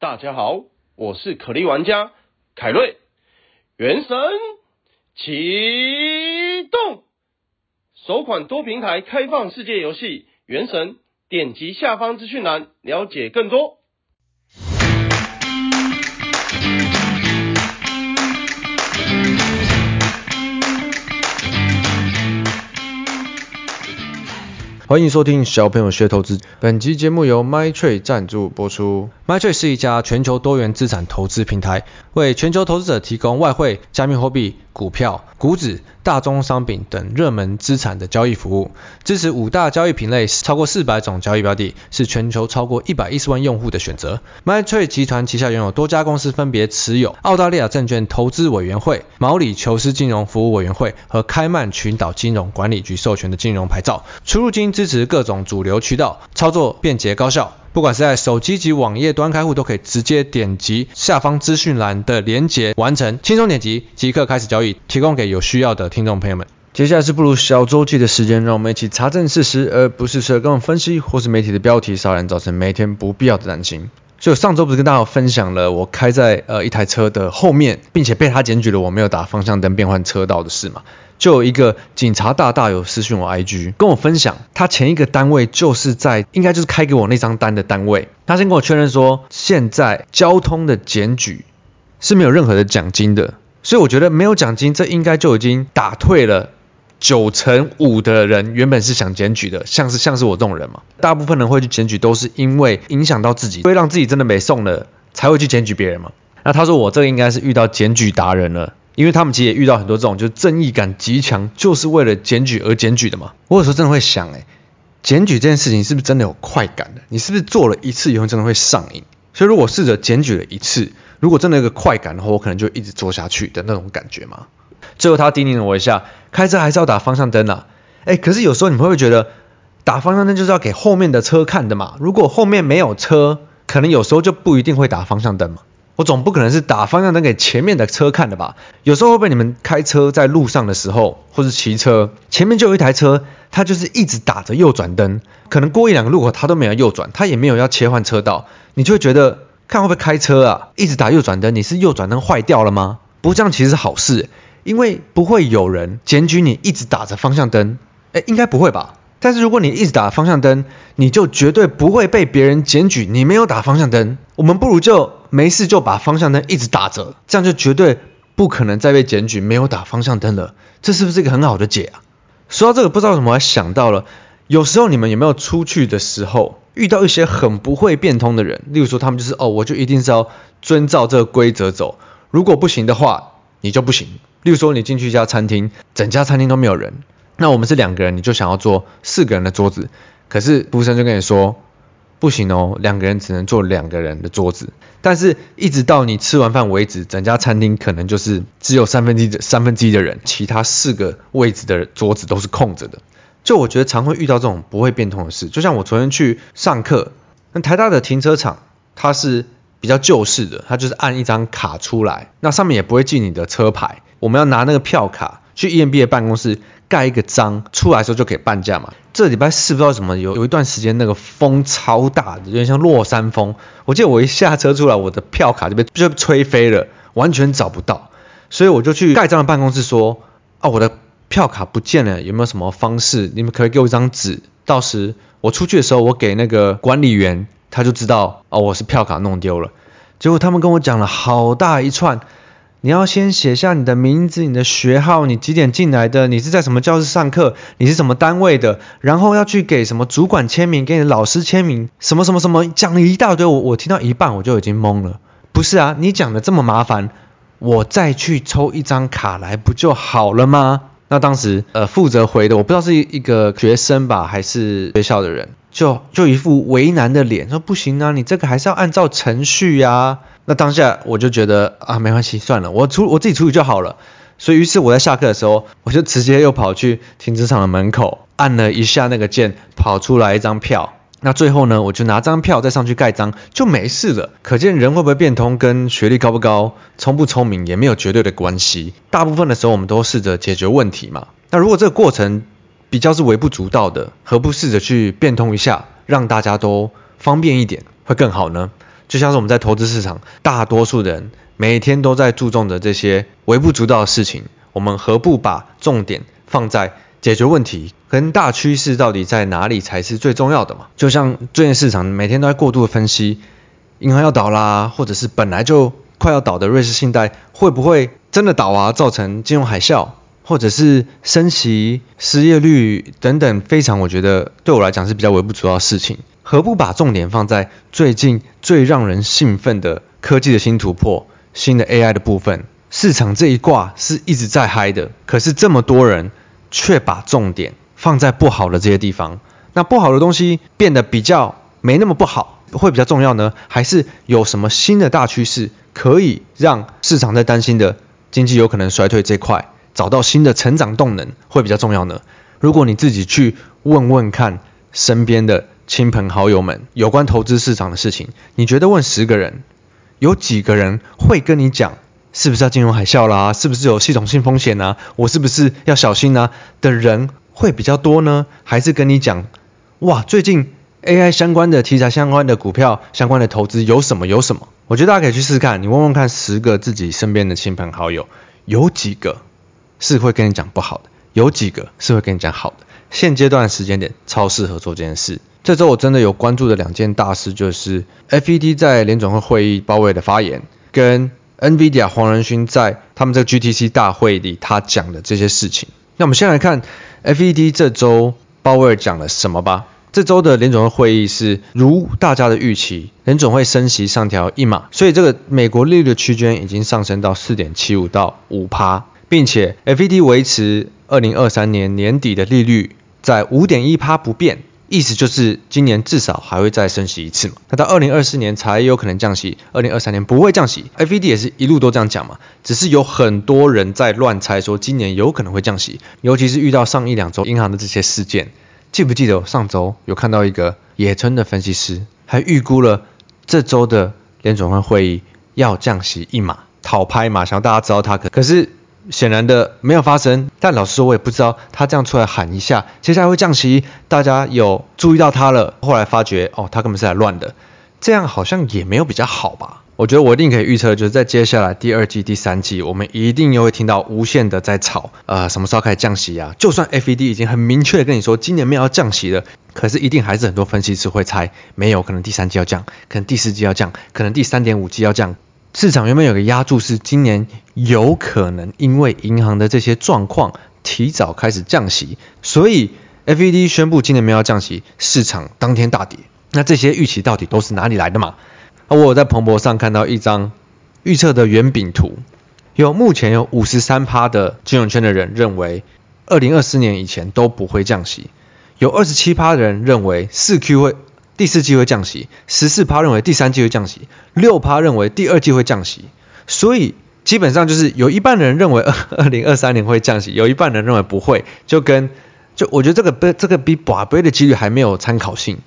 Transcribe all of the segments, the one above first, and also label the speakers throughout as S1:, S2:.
S1: 大家好，我是可莉玩家凯瑞。原神启动，首款多平台开放世界游戏《原神》，点击下方资讯栏了解更多。
S2: 欢迎收听小朋友学投资。本集节目由 MyTrade 赞助播出。MyTrade 是一家全球多元资产投资平台，为全球投资者提供外汇、加密货币、股票、股指、大宗商品等热门资产的交易服务，支持五大交易品类，超过四百种交易标的，是全球超过一百一十万用户的选择。MyTrade 集团旗下拥有多家公司，分别持有澳大利亚证券投资委员会、毛里求斯金融服务委员会和开曼群岛金融管理局授权的金融牌照，出入金支持各种主流渠道，操作便捷高效。不管是在手机及网页端开户，都可以直接点击下方资讯栏的连结完成，轻松点击即刻开始交易，提供给有需要的听众朋友们。接下来是不如小周记的时间，让我们一起查证事实，而不是社工分析或是媒体的标题少人，造成每天不必要的担心。就上周不是跟大家分享了我开在呃一台车的后面，并且被他检举了我没有打方向灯变换车道的事嘛？就有一个警察大大有私讯我 IG 跟我分享，他前一个单位就是在应该就是开给我那张单的单位，他先跟我确认说，现在交通的检举是没有任何的奖金的，所以我觉得没有奖金，这应该就已经打退了。九成五的人原本是想检举的，像是像是我这种人嘛，大部分人会去检举都是因为影响到自己，会让自己真的没送了才会去检举别人嘛。那他说我这个应该是遇到检举达人了，因为他们其实也遇到很多这种就是正义感极强，就是为了检举而检举的嘛。我有时候真的会想，哎，检举这件事情是不是真的有快感的？你是不是做了一次以后真的会上瘾？所以如果试着检举了一次，如果真的有个快感的话，我可能就一直做下去的那种感觉嘛。最后他叮咛了我一下，开车还是要打方向灯啊。哎，可是有时候你们会不会觉得打方向灯就是要给后面的车看的嘛？如果后面没有车，可能有时候就不一定会打方向灯嘛。我总不可能是打方向灯给前面的车看的吧？有时候会被你们开车在路上的时候，或是骑车，前面就有一台车，它就是一直打着右转灯，可能过一两个路口它都没有右转，它也没有要切换车道，你就会觉得看会不会开车啊？一直打右转灯，你是右转灯坏掉了吗？不过这样其实是好事。因为不会有人检举你一直打着方向灯，诶，应该不会吧？但是如果你一直打方向灯，你就绝对不会被别人检举你没有打方向灯。我们不如就没事就把方向灯一直打着，这样就绝对不可能再被检举没有打方向灯了。这是不是一个很好的解啊？说到这个，不知道怎么还想到了，有时候你们有没有出去的时候遇到一些很不会变通的人？例如说他们就是哦，我就一定是要遵照这个规则走，如果不行的话，你就不行。例如说，你进去一家餐厅，整家餐厅都没有人，那我们是两个人，你就想要坐四个人的桌子，可是服务生就跟你说，不行哦，两个人只能坐两个人的桌子。但是，一直到你吃完饭为止，整家餐厅可能就是只有三分之一的三分之一的人，其他四个位置的桌子都是空着的。就我觉得常会遇到这种不会变通的事，就像我昨天去上课，那台大的停车场它是比较旧式的，它就是按一张卡出来，那上面也不会记你的车牌。我们要拿那个票卡去 EMB 的办公室盖一个章，出来的时候就可以半价嘛。这礼拜四不知道什么有有一段时间那个风超大的，有点像落山风。我记得我一下车出来，我的票卡就被就吹飞了，完全找不到。所以我就去盖章的办公室说，啊，我的票卡不见了，有没有什么方式？你们可以给我一张纸，到时我出去的时候，我给那个管理员，他就知道哦，我是票卡弄丢了。结果他们跟我讲了好大一串。你要先写下你的名字、你的学号、你几点进来的、你是在什么教室上课、你是什么单位的，然后要去给什么主管签名、给你的老师签名，什么什么什么，讲了一大堆，我我听到一半我就已经懵了。不是啊，你讲的这么麻烦，我再去抽一张卡来不就好了吗？那当时呃负责回的，我不知道是一个学生吧，还是学校的人，就就一副为难的脸，说不行啊，你这个还是要按照程序呀。那当下我就觉得啊，没关系，算了，我处我自己处理就好了。所以于是我在下课的时候，我就直接又跑去停车场的门口，按了一下那个键，跑出来一张票。那最后呢，我就拿张票再上去盖章，就没事了。可见人会不会变通，跟学历高不高、聪不聪明也没有绝对的关系。大部分的时候，我们都试着解决问题嘛。那如果这个过程比较是微不足道的，何不试着去变通一下，让大家都方便一点，会更好呢？就像是我们在投资市场，大多数人每天都在注重的这些微不足道的事情，我们何不把重点放在解决问题跟大趋势到底在哪里才是最重要的嘛？就像最近市场每天都在过度的分析，银行要倒啦，或者是本来就快要倒的瑞士信贷会不会真的倒啊，造成金融海啸？或者是升息、失业率等等，非常我觉得对我来讲是比较微不足道的事情。何不把重点放在最近最让人兴奋的科技的新突破、新的 AI 的部分？市场这一挂是一直在嗨的，可是这么多人却把重点放在不好的这些地方。那不好的东西变得比较没那么不好，会比较重要呢？还是有什么新的大趋势可以让市场在担心的经济有可能衰退这块？找到新的成长动能会比较重要呢？如果你自己去问问看身边的亲朋好友们有关投资市场的事情，你觉得问十个人，有几个人会跟你讲是不是要金融海啸啦？是不是有系统性风险啊？我是不是要小心啊？的人会比较多呢？还是跟你讲哇，最近 AI 相关的题材、相关的股票、相关的投资有什么有什么？我觉得大家可以去试试看，你问问看十个自己身边的亲朋好友，有几个？是会跟你讲不好的，有几个是会跟你讲好的。现阶段的时间点超适合做这件事。这周我真的有关注的两件大事，就是 FED 在联总会会议鲍威尔的发言，跟 NVIDIA 黄仁勋在他们这个 GTC 大会里他讲的这些事情。那我们先来看 FED 这周鲍威尔讲了什么吧。这周的联总会会议是如大家的预期，联总会升息上调一码，所以这个美国利率的区间已经上升到四点七五到五趴。并且，FED 维持二零二三年年底的利率在五点一趴不变，意思就是今年至少还会再升息一次嘛。那到二零二四年才有可能降息，二零二三年不会降息。FED 也是一路都这样讲嘛，只是有很多人在乱猜说今年有可能会降息，尤其是遇到上一两周银行的这些事件。记不记得上周有看到一个野村的分析师，还预估了这周的联准会会议要降息一码，讨拍嘛，想要大家知道他可可是。显然的没有发生，但老实说，我也不知道他这样出来喊一下，接下来会降息，大家有注意到他了，后来发觉哦，他根本是来乱的，这样好像也没有比较好吧？我觉得我一定可以预测，就是在接下来第二季、第三季，我们一定又会听到无限的在吵，呃，什么时候开始降息啊？就算 FED 已经很明确的跟你说今年没有要降息了，可是一定还是很多分析师会猜没有，可能第三季要降，可能第四季要降，可能第三点五季要降。市场原本有个压注是今年有可能因为银行的这些状况提早开始降息，所以 FED 宣布今年没有降息，市场当天大跌。那这些预期到底都是哪里来的嘛？我有在彭博上看到一张预测的圆饼图，有目前有五十三趴的金融圈的人认为，二零二四年以前都不会降息，有二十七趴的人认为四 Q 会。第四季会降息，十四趴认为第三季会降息，六趴认为第二季会降息，所以基本上就是有一半的人认为二二零二三年会降息，有一半人认为不会，就跟就我觉得这个不这个比拔杯的几率还没有参考性，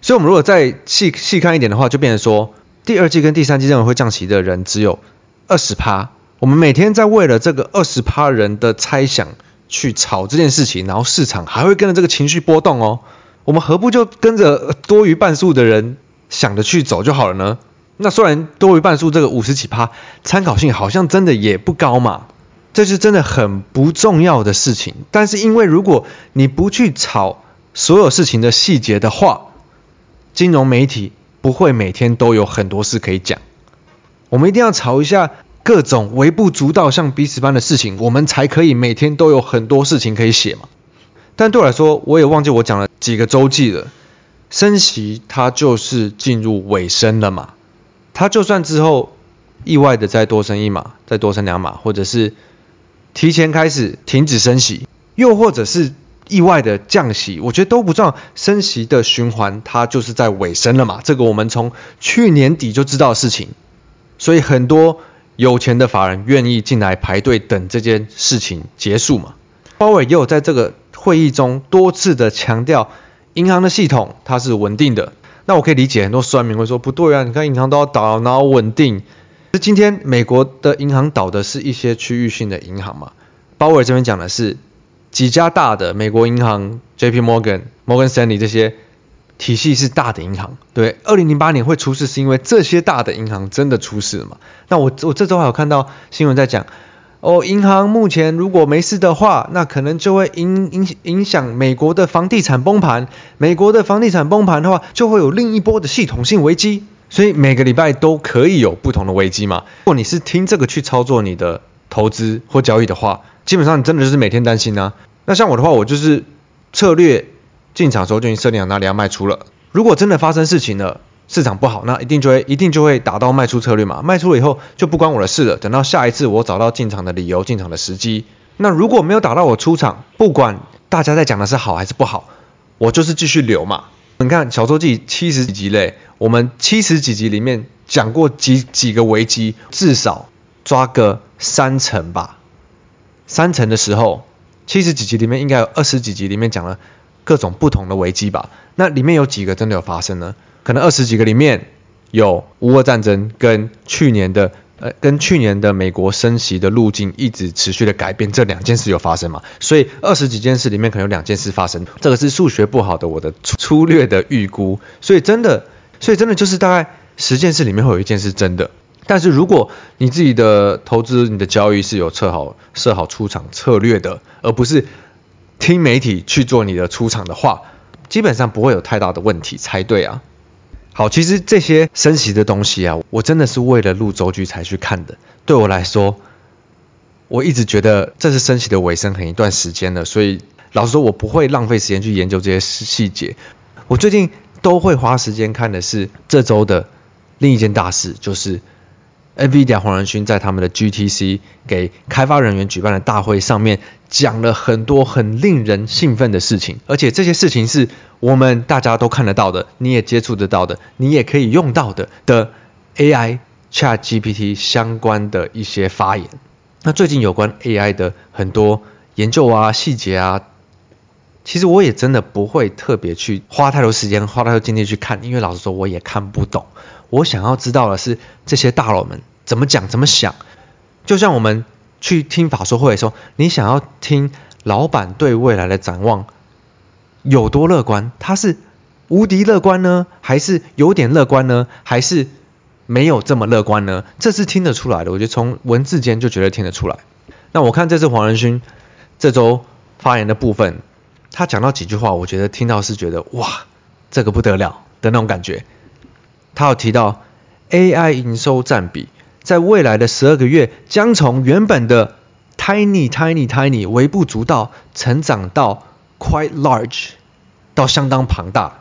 S2: 所以我们如果再细细看一点的话，就变成说第二季跟第三季认为会降息的人只有二十趴，我们每天在为了这个二十趴人的猜想去炒这件事情，然后市场还会跟着这个情绪波动哦。我们何不就跟着多于半数的人想着去走就好了呢？那虽然多于半数这个五十几趴参考性好像真的也不高嘛，这是真的很不重要的事情。但是因为如果你不去炒所有事情的细节的话，金融媒体不会每天都有很多事可以讲。我们一定要炒一下各种微不足道像彼此般的事情，我们才可以每天都有很多事情可以写嘛。但对我来说，我也忘记我讲了几个周记了。升息它就是进入尾声了嘛，它就算之后意外的再多升一码，再多升两码，或者是提前开始停止升息，又或者是意外的降息，我觉得都不重要。升息的循环它就是在尾声了嘛，这个我们从去年底就知道事情，所以很多有钱的法人愿意进来排队等这件事情结束嘛。鲍威也有在这个。会议中多次的强调，银行的系统它是稳定的。那我可以理解很多酸民会说不对啊，你看银行都要倒，然后稳定。是今天美国的银行倒的是一些区域性的银行嘛？鲍威尔这边讲的是几家大的美国银行，J.P. Morgan、Morgan Stanley 这些体系是大的银行，对，二零零八年会出事是因为这些大的银行真的出事了嘛？那我我这周还有看到新闻在讲，哦，银行目前如果没事的话，那可能就会影影影响美国的房地产崩盘，美国的房地产崩盘的话，就会有另一波的系统性危机，所以每个礼拜都可以有不同的危机嘛。如果你是听这个去操作你的投资或交易的话，基本上你真的就是每天担心啊。那像我的话，我就是策略。进场的时候就已经设定好哪里要卖出了。如果真的发生事情了，市场不好，那一定就会一定就会打到卖出策略嘛。卖出了以后就不关我的事了。等到下一次我找到进场的理由、进场的时机，那如果没有打到我出场，不管大家在讲的是好还是不好，我就是继续留嘛。你看小周记七十几集嘞，我们七十几集里面讲过几几个危机，至少抓个三成吧。三成的时候，七十几集里面应该有二十几集里面讲了。各种不同的危机吧，那里面有几个真的有发生呢？可能二十几个里面有乌俄战争跟去年的呃跟去年的美国升息的路径一直持续的改变，这两件事有发生嘛？所以二十几件事里面可能有两件事发生，这个是数学不好的我的粗略的预估，所以真的，所以真的就是大概十件事里面会有一件是真的。但是如果你自己的投资、你的交易是有设好设好出场策略的，而不是。听媒体去做你的出场的话，基本上不会有太大的问题才对啊。好，其实这些升息的东西啊，我真的是为了录周剧才去看的。对我来说，我一直觉得这是升息的尾声，很一段时间了，所以老实说，我不会浪费时间去研究这些细节。我最近都会花时间看的是这周的另一件大事，就是。NVIDIA 黄仁勋在他们的 GTC 给开发人员举办的大会上面讲了很多很令人兴奋的事情，而且这些事情是我们大家都看得到的，你也接触得到的，你也可以用到的的 AI ChatGPT 相关的一些发言。那最近有关 AI 的很多研究啊、细节啊，其实我也真的不会特别去花太多时间、花太多精力去看，因为老实说我也看不懂。我想要知道的是这些大佬们怎么讲、怎么想。就像我们去听法说会的时候，你想要听老板对未来的展望有多乐观？他是无敌乐观呢，还是有点乐观呢，还是没有这么乐观呢？这是听得出来的，我觉得从文字间就觉得听得出来。那我看这次黄仁勋这周发言的部分，他讲到几句话，我觉得听到是觉得哇，这个不得了的那种感觉。他有提到，AI 营收占比在未来的十二个月将从原本的 tiny tiny tiny 微不足道，成长到 quite large，到相当庞大。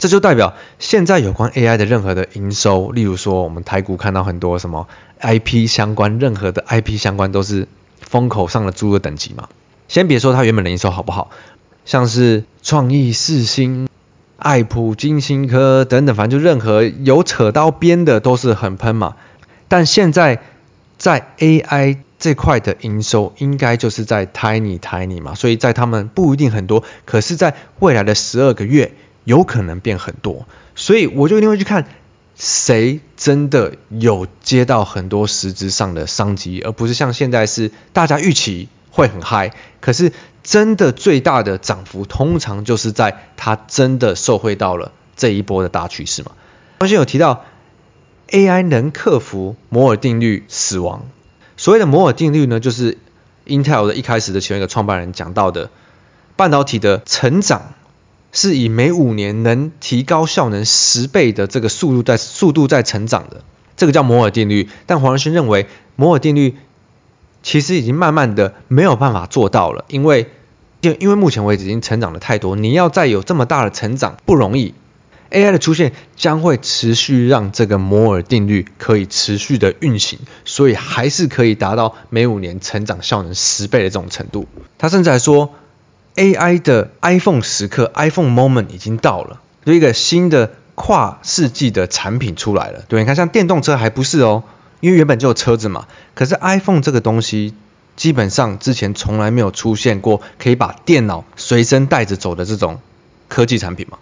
S2: 这就代表现在有关 AI 的任何的营收，例如说我们台股看到很多什么 IP 相关，任何的 IP 相关都是风口上的猪的等级嘛。先别说它原本的营收好不好，像是创意四星。爱普、晶心科等等，反正就任何有扯到边的都是很喷嘛。但现在在 AI 这块的营收应该就是在 tiny tiny 嘛，所以在他们不一定很多，可是在未来的十二个月有可能变很多。所以我就一定会去看谁真的有接到很多实质上的商机，而不是像现在是大家预期会很嗨，可是。真的最大的涨幅，通常就是在它真的受惠到了这一波的大趋势嘛。刚才有提到 AI 能克服摩尔定律死亡。所谓的摩尔定律呢，就是 Intel 的一开始的其中一个创办人讲到的，半导体的成长是以每五年能提高效能十倍的这个速度在速度在成长的，这个叫摩尔定律。但黄仁勋认为摩尔定律。其实已经慢慢的没有办法做到了，因为因为目前为止已经成长的太多，你要再有这么大的成长不容易。AI 的出现将会持续让这个摩尔定律可以持续的运行，所以还是可以达到每五年成长效能十倍的这种程度。他甚至还说，AI 的 iPhone 时刻 iPhone moment 已经到了，有一个新的跨世纪的产品出来了。对，你看像电动车还不是哦。因为原本就有车子嘛，可是 iPhone 这个东西基本上之前从来没有出现过可以把电脑随身带着走的这种科技产品嘛。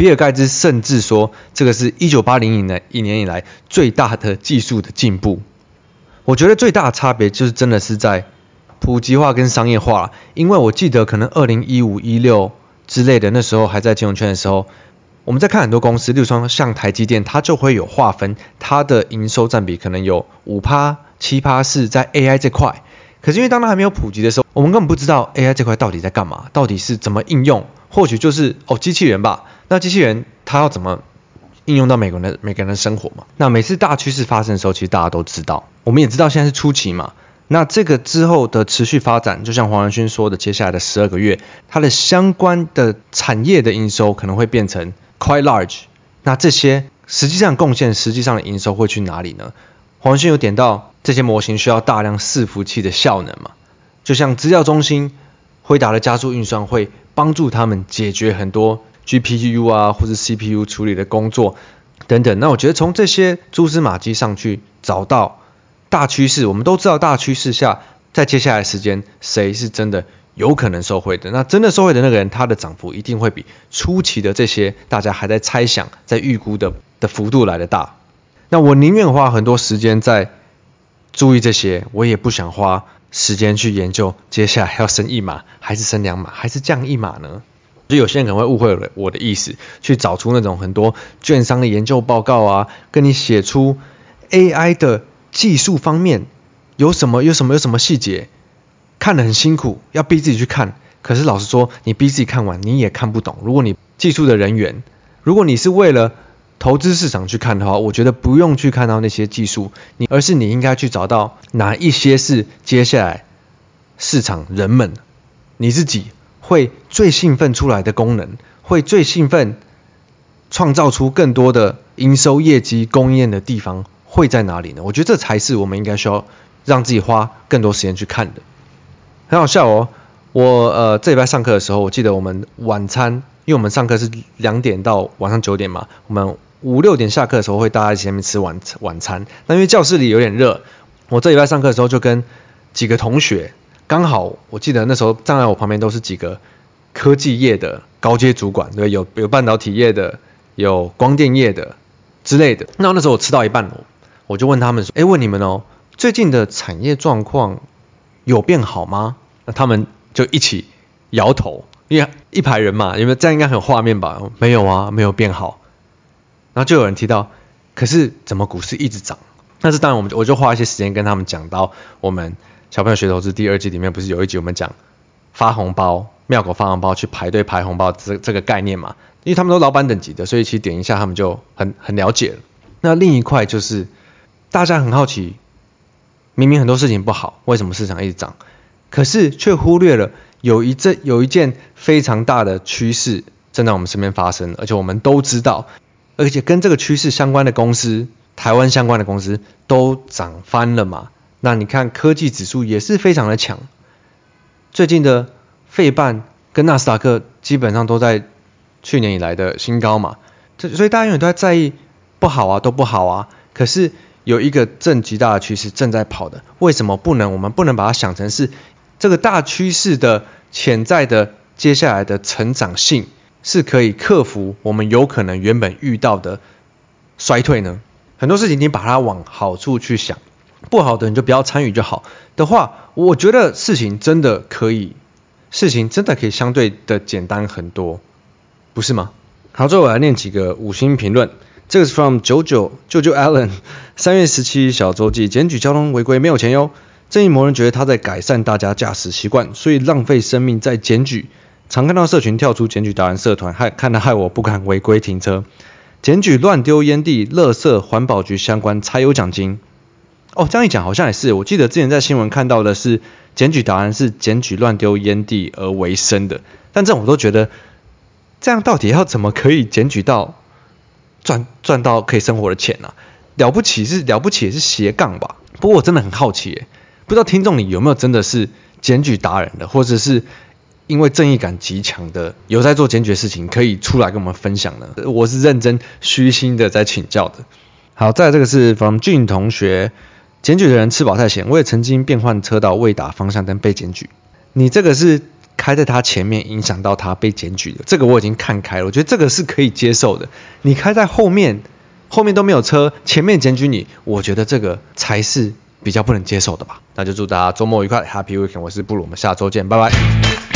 S2: 比尔盖茨甚至说，这个是一九八零年一年以来最大的技术的进步。我觉得最大的差别就是真的是在普及化跟商业化，因为我记得可能二零一五一六之类的那时候还在金融圈的时候，我们在看很多公司，例如说像台积电，它就会有划分，它的营收占比可能有五趴、七趴是在 AI 这块。可是因为当它还没有普及的时候，我们根本不知道 AI 这块到底在干嘛，到底是怎么应用。或许就是哦机器人吧，那机器人它要怎么应用到每个人的每个人的生活嘛？那每次大趋势发生的时候，其实大家都知道，我们也知道现在是初期嘛。那这个之后的持续发展，就像黄仁勋说的，接下来的十二个月，它的相关的产业的营收可能会变成 quite large。那这些实际上贡献，实际上的营收会去哪里呢？黄仁勋有点到这些模型需要大量伺服器的效能嘛？就像资料中心，回答的加速运算会帮助他们解决很多 GPU 啊或者 CPU 处理的工作等等。那我觉得从这些蛛丝马迹上去找到。大趋势，我们都知道大趋势下，在接下来时间，谁是真的有可能受惠的？那真的受惠的那个人，他的涨幅一定会比初期的这些大家还在猜想、在预估的的幅度来得大。那我宁愿花很多时间在注意这些，我也不想花时间去研究接下来 要升一码，还是升两码，还是降一码呢？就有些人可能会误会了我的意思，去找出那种很多券商的研究报告啊，跟你写出 AI 的。技术方面有什么？有什么？有什么细节？看得很辛苦，要逼自己去看。可是老实说，你逼自己看完，你也看不懂。如果你技术的人员，如果你是为了投资市场去看的话，我觉得不用去看到那些技术，你而是你应该去找到哪一些是接下来市场人们你自己会最兴奋出来的功能，会最兴奋创造出更多的营收业绩供应链的地方。会在哪里呢？我觉得这才是我们应该需要让自己花更多时间去看的。很好笑哦，我呃这礼拜上课的时候，我记得我们晚餐，因为我们上课是两点到晚上九点嘛，我们五六点下课的时候会大家一起在那边吃晚晚餐。那因为教室里有点热，我这礼拜上课的时候就跟几个同学，刚好我记得那时候站在我旁边都是几个科技业的高阶主管，对，有有半导体业的，有光电业的之类的。那那时候我吃到一半。我就问他们说，哎，问你们哦，最近的产业状况有变好吗？那他们就一起摇头，因为一排人嘛，因为这样应该很有画面吧？没有啊，没有变好。然后就有人提到，可是怎么股市一直涨？但是当然，我们我就花一些时间跟他们讲到，我们小朋友学投资第二季里面不是有一集我们讲发红包，庙口发红包去排队排红包这这个概念嘛？因为他们都老板等级的，所以其实点一下他们就很很了解。那另一块就是。大家很好奇，明明很多事情不好，为什么市场一直涨？可是却忽略了有一阵有一件非常大的趋势正在我们身边发生，而且我们都知道，而且跟这个趋势相关的公司，台湾相关的公司都涨翻了嘛。那你看科技指数也是非常的强，最近的费半跟纳斯达克基本上都在去年以来的新高嘛。所以大家永远都在在意不好啊，都不好啊。可是有一个正极大的趋势正在跑的，为什么不能？我们不能把它想成是这个大趋势的潜在的接下来的成长性是可以克服我们有可能原本遇到的衰退呢？很多事情你把它往好处去想，不好的你就不要参与就好的话，我觉得事情真的可以，事情真的可以相对的简单很多，不是吗？好，最后我来念几个五星评论。这个是 from 九九舅舅 Allen，三月十七小周记，检举交通违规没有钱哟。正义魔人觉得他在改善大家驾驶习惯，所以浪费生命在检举。常看到社群跳出检举达人社团，害看得害我不敢违规停车。检举乱丢烟蒂、垃圾，环保局相关才有奖金。哦，这样一讲好像也是，我记得之前在新闻看到的是检举达人是检举乱丢烟蒂而为生的，但这种我都觉得，这样到底要怎么可以检举到？赚赚到可以生活的钱啊，了不起是了不起也是斜杠吧。不过我真的很好奇，不知道听众里有没有真的是检举达人的，或者是因为正义感极强的，有在做检举的事情，可以出来跟我们分享呢？我是认真虚心的在请教的。好，再这个是方俊同学，检举的人吃饱太闲，我也曾经变换车道未打方向灯被检举。你这个是？开在他前面，影响到他被检举的，这个我已经看开了，我觉得这个是可以接受的。你开在后面，后面都没有车，前面检举你，我觉得这个才是比较不能接受的吧。那就祝大家周末愉快，Happy Weekend！我是布鲁，我们下周见，拜拜。